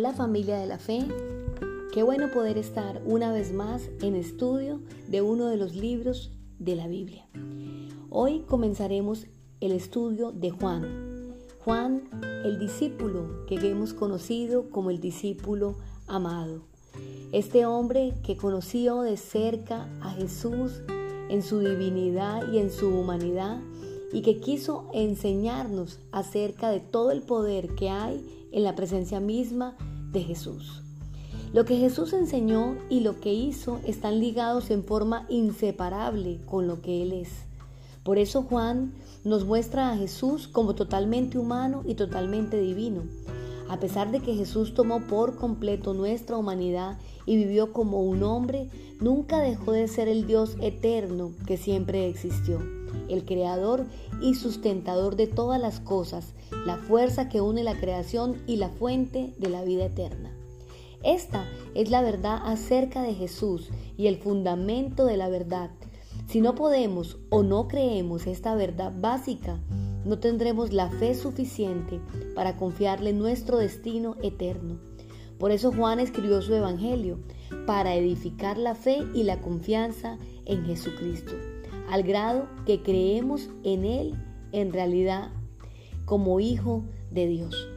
Hola familia de la fe, qué bueno poder estar una vez más en estudio de uno de los libros de la Biblia. Hoy comenzaremos el estudio de Juan. Juan, el discípulo que hemos conocido como el discípulo amado. Este hombre que conoció de cerca a Jesús en su divinidad y en su humanidad y que quiso enseñarnos acerca de todo el poder que hay en la presencia misma de Jesús. Lo que Jesús enseñó y lo que hizo están ligados en forma inseparable con lo que Él es. Por eso Juan nos muestra a Jesús como totalmente humano y totalmente divino. A pesar de que Jesús tomó por completo nuestra humanidad y vivió como un hombre, nunca dejó de ser el Dios eterno que siempre existió el creador y sustentador de todas las cosas, la fuerza que une la creación y la fuente de la vida eterna. Esta es la verdad acerca de Jesús y el fundamento de la verdad. Si no podemos o no creemos esta verdad básica, no tendremos la fe suficiente para confiarle nuestro destino eterno. Por eso Juan escribió su Evangelio, para edificar la fe y la confianza en Jesucristo al grado que creemos en Él en realidad como Hijo de Dios.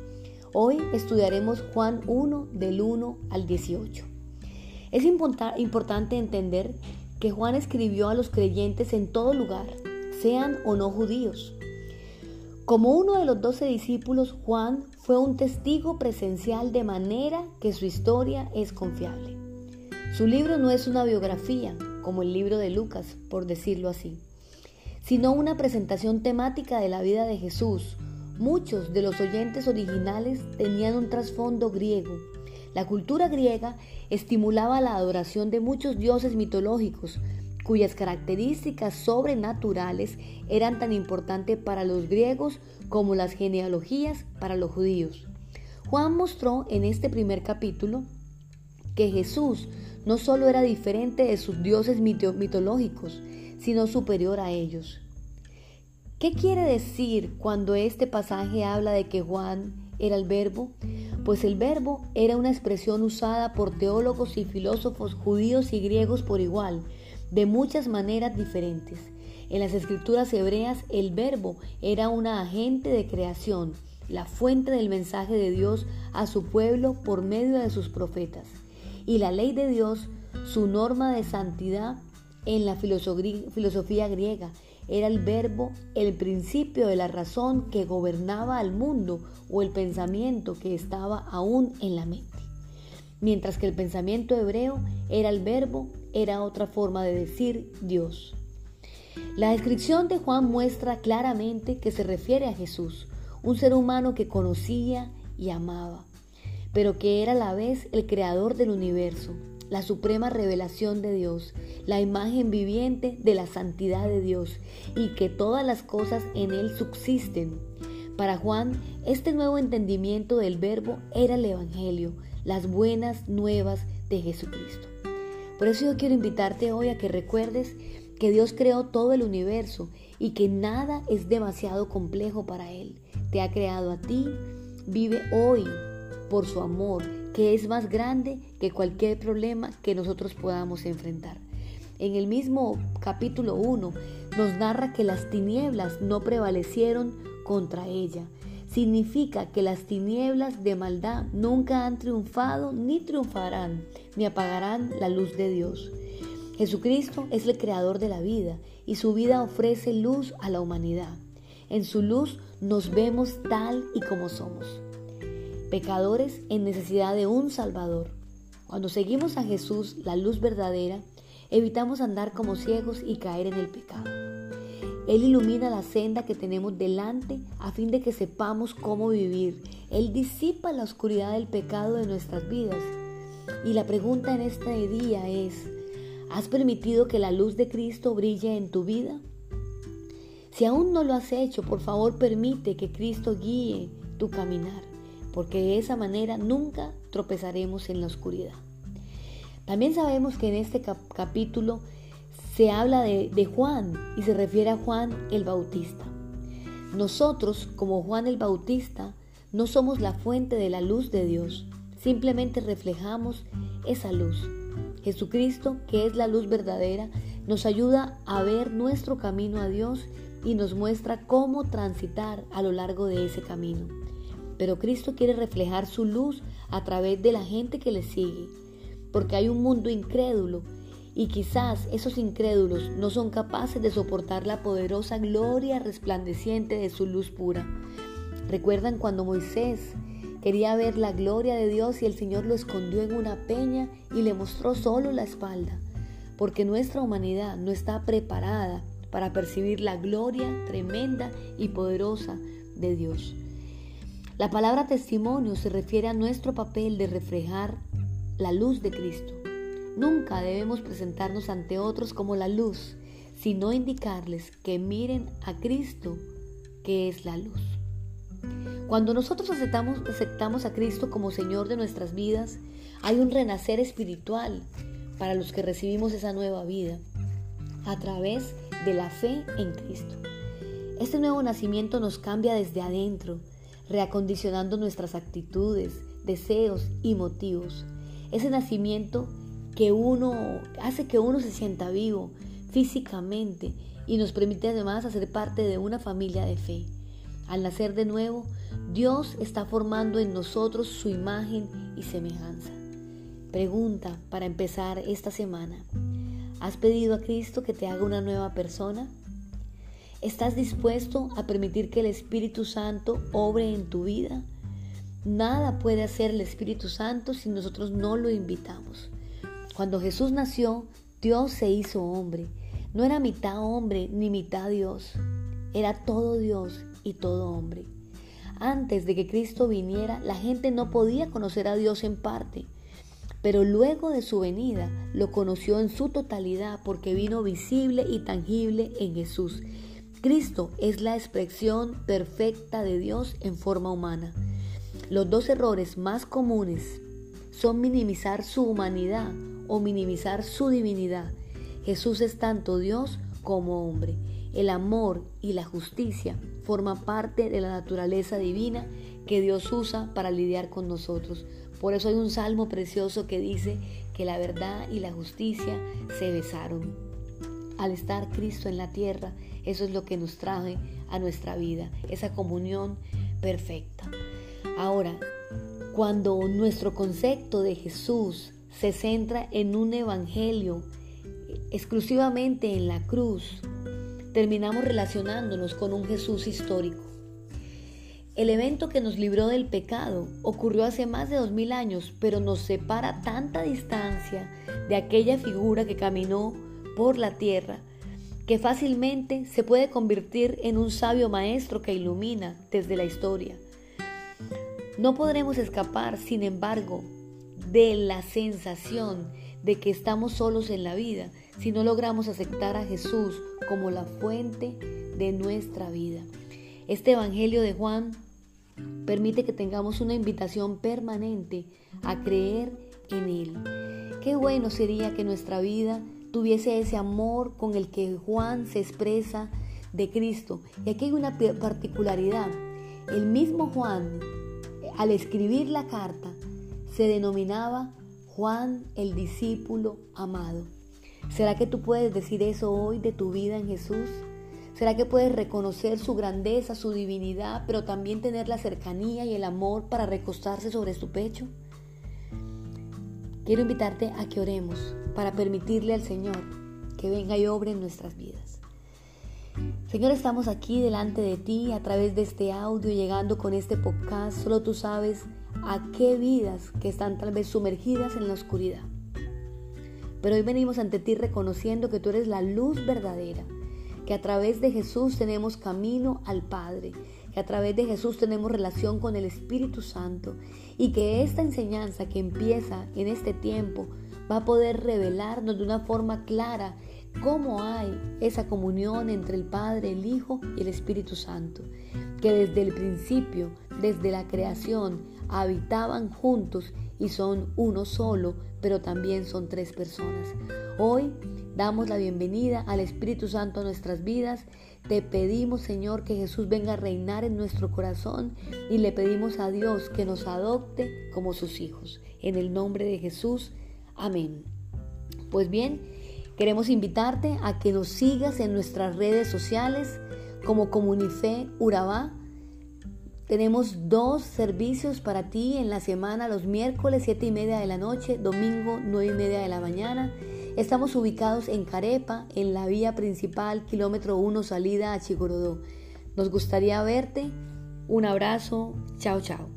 Hoy estudiaremos Juan 1 del 1 al 18. Es importante entender que Juan escribió a los creyentes en todo lugar, sean o no judíos. Como uno de los doce discípulos, Juan fue un testigo presencial de manera que su historia es confiable. Su libro no es una biografía, como el libro de Lucas, por decirlo así, sino una presentación temática de la vida de Jesús. Muchos de los oyentes originales tenían un trasfondo griego. La cultura griega estimulaba la adoración de muchos dioses mitológicos, cuyas características sobrenaturales eran tan importantes para los griegos como las genealogías para los judíos. Juan mostró en este primer capítulo que Jesús no solo era diferente de sus dioses mitológicos, sino superior a ellos. ¿Qué quiere decir cuando este pasaje habla de que Juan era el verbo? Pues el verbo era una expresión usada por teólogos y filósofos judíos y griegos por igual, de muchas maneras diferentes. En las escrituras hebreas el verbo era un agente de creación, la fuente del mensaje de Dios a su pueblo por medio de sus profetas y la ley de Dios, su norma de santidad en la filosofía griega, era el verbo, el principio de la razón que gobernaba al mundo o el pensamiento que estaba aún en la mente. Mientras que el pensamiento hebreo era el verbo, era otra forma de decir Dios. La descripción de Juan muestra claramente que se refiere a Jesús, un ser humano que conocía y amaba pero que era a la vez el creador del universo, la suprema revelación de Dios, la imagen viviente de la santidad de Dios y que todas las cosas en Él subsisten. Para Juan, este nuevo entendimiento del verbo era el Evangelio, las buenas nuevas de Jesucristo. Por eso yo quiero invitarte hoy a que recuerdes que Dios creó todo el universo y que nada es demasiado complejo para Él. Te ha creado a ti, vive hoy por su amor, que es más grande que cualquier problema que nosotros podamos enfrentar. En el mismo capítulo 1 nos narra que las tinieblas no prevalecieron contra ella. Significa que las tinieblas de maldad nunca han triunfado ni triunfarán, ni apagarán la luz de Dios. Jesucristo es el creador de la vida y su vida ofrece luz a la humanidad. En su luz nos vemos tal y como somos pecadores en necesidad de un Salvador. Cuando seguimos a Jesús, la luz verdadera, evitamos andar como ciegos y caer en el pecado. Él ilumina la senda que tenemos delante a fin de que sepamos cómo vivir. Él disipa la oscuridad del pecado de nuestras vidas. Y la pregunta en este día es, ¿has permitido que la luz de Cristo brille en tu vida? Si aún no lo has hecho, por favor permite que Cristo guíe tu caminar porque de esa manera nunca tropezaremos en la oscuridad. También sabemos que en este capítulo se habla de, de Juan y se refiere a Juan el Bautista. Nosotros, como Juan el Bautista, no somos la fuente de la luz de Dios, simplemente reflejamos esa luz. Jesucristo, que es la luz verdadera, nos ayuda a ver nuestro camino a Dios y nos muestra cómo transitar a lo largo de ese camino. Pero Cristo quiere reflejar su luz a través de la gente que le sigue, porque hay un mundo incrédulo y quizás esos incrédulos no son capaces de soportar la poderosa gloria resplandeciente de su luz pura. ¿Recuerdan cuando Moisés quería ver la gloria de Dios y el Señor lo escondió en una peña y le mostró solo la espalda? Porque nuestra humanidad no está preparada para percibir la gloria tremenda y poderosa de Dios. La palabra testimonio se refiere a nuestro papel de reflejar la luz de Cristo. Nunca debemos presentarnos ante otros como la luz, sino indicarles que miren a Cristo, que es la luz. Cuando nosotros aceptamos, aceptamos a Cristo como Señor de nuestras vidas, hay un renacer espiritual para los que recibimos esa nueva vida a través de la fe en Cristo. Este nuevo nacimiento nos cambia desde adentro, reacondicionando nuestras actitudes, deseos y motivos. Ese nacimiento que uno hace que uno se sienta vivo físicamente y nos permite además hacer parte de una familia de fe. Al nacer de nuevo, Dios está formando en nosotros su imagen y semejanza. Pregunta para empezar esta semana. ¿Has pedido a Cristo que te haga una nueva persona? ¿Estás dispuesto a permitir que el Espíritu Santo obre en tu vida? Nada puede hacer el Espíritu Santo si nosotros no lo invitamos. Cuando Jesús nació, Dios se hizo hombre. No era mitad hombre ni mitad Dios. Era todo Dios y todo hombre. Antes de que Cristo viniera, la gente no podía conocer a Dios en parte pero luego de su venida lo conoció en su totalidad porque vino visible y tangible en Jesús. Cristo es la expresión perfecta de Dios en forma humana. Los dos errores más comunes son minimizar su humanidad o minimizar su divinidad. Jesús es tanto Dios como hombre. El amor y la justicia forman parte de la naturaleza divina que Dios usa para lidiar con nosotros. Por eso hay un salmo precioso que dice que la verdad y la justicia se besaron. Al estar Cristo en la tierra, eso es lo que nos trae a nuestra vida, esa comunión perfecta. Ahora, cuando nuestro concepto de Jesús se centra en un evangelio exclusivamente en la cruz, terminamos relacionándonos con un Jesús histórico. El evento que nos libró del pecado ocurrió hace más de dos mil años, pero nos separa tanta distancia de aquella figura que caminó por la tierra que fácilmente se puede convertir en un sabio maestro que ilumina desde la historia. No podremos escapar, sin embargo, de la sensación de que estamos solos en la vida si no logramos aceptar a Jesús como la fuente de nuestra vida. Este Evangelio de Juan permite que tengamos una invitación permanente a creer en Él. Qué bueno sería que nuestra vida tuviese ese amor con el que Juan se expresa de Cristo. Y aquí hay una particularidad. El mismo Juan, al escribir la carta, se denominaba Juan el discípulo amado. ¿Será que tú puedes decir eso hoy de tu vida en Jesús? ¿Será que puedes reconocer su grandeza, su divinidad, pero también tener la cercanía y el amor para recostarse sobre su pecho? Quiero invitarte a que oremos para permitirle al Señor que venga y obre en nuestras vidas. Señor, estamos aquí delante de ti a través de este audio, llegando con este podcast. Solo tú sabes a qué vidas que están tal vez sumergidas en la oscuridad. Pero hoy venimos ante ti reconociendo que tú eres la luz verdadera que a través de Jesús tenemos camino al Padre, que a través de Jesús tenemos relación con el Espíritu Santo y que esta enseñanza que empieza en este tiempo va a poder revelarnos de una forma clara cómo hay esa comunión entre el Padre, el Hijo y el Espíritu Santo, que desde el principio, desde la creación, habitaban juntos y son uno solo, pero también son tres personas. Hoy Damos la bienvenida al Espíritu Santo a nuestras vidas. Te pedimos, Señor, que Jesús venga a reinar en nuestro corazón y le pedimos a Dios que nos adopte como sus hijos. En el nombre de Jesús. Amén. Pues bien, queremos invitarte a que nos sigas en nuestras redes sociales como Comunife Urabá. Tenemos dos servicios para ti en la semana, los miércoles 7 y media de la noche, domingo 9 y media de la mañana. Estamos ubicados en Carepa, en la vía principal, kilómetro 1, salida a Chigorodó. Nos gustaría verte. Un abrazo. Chao, chao.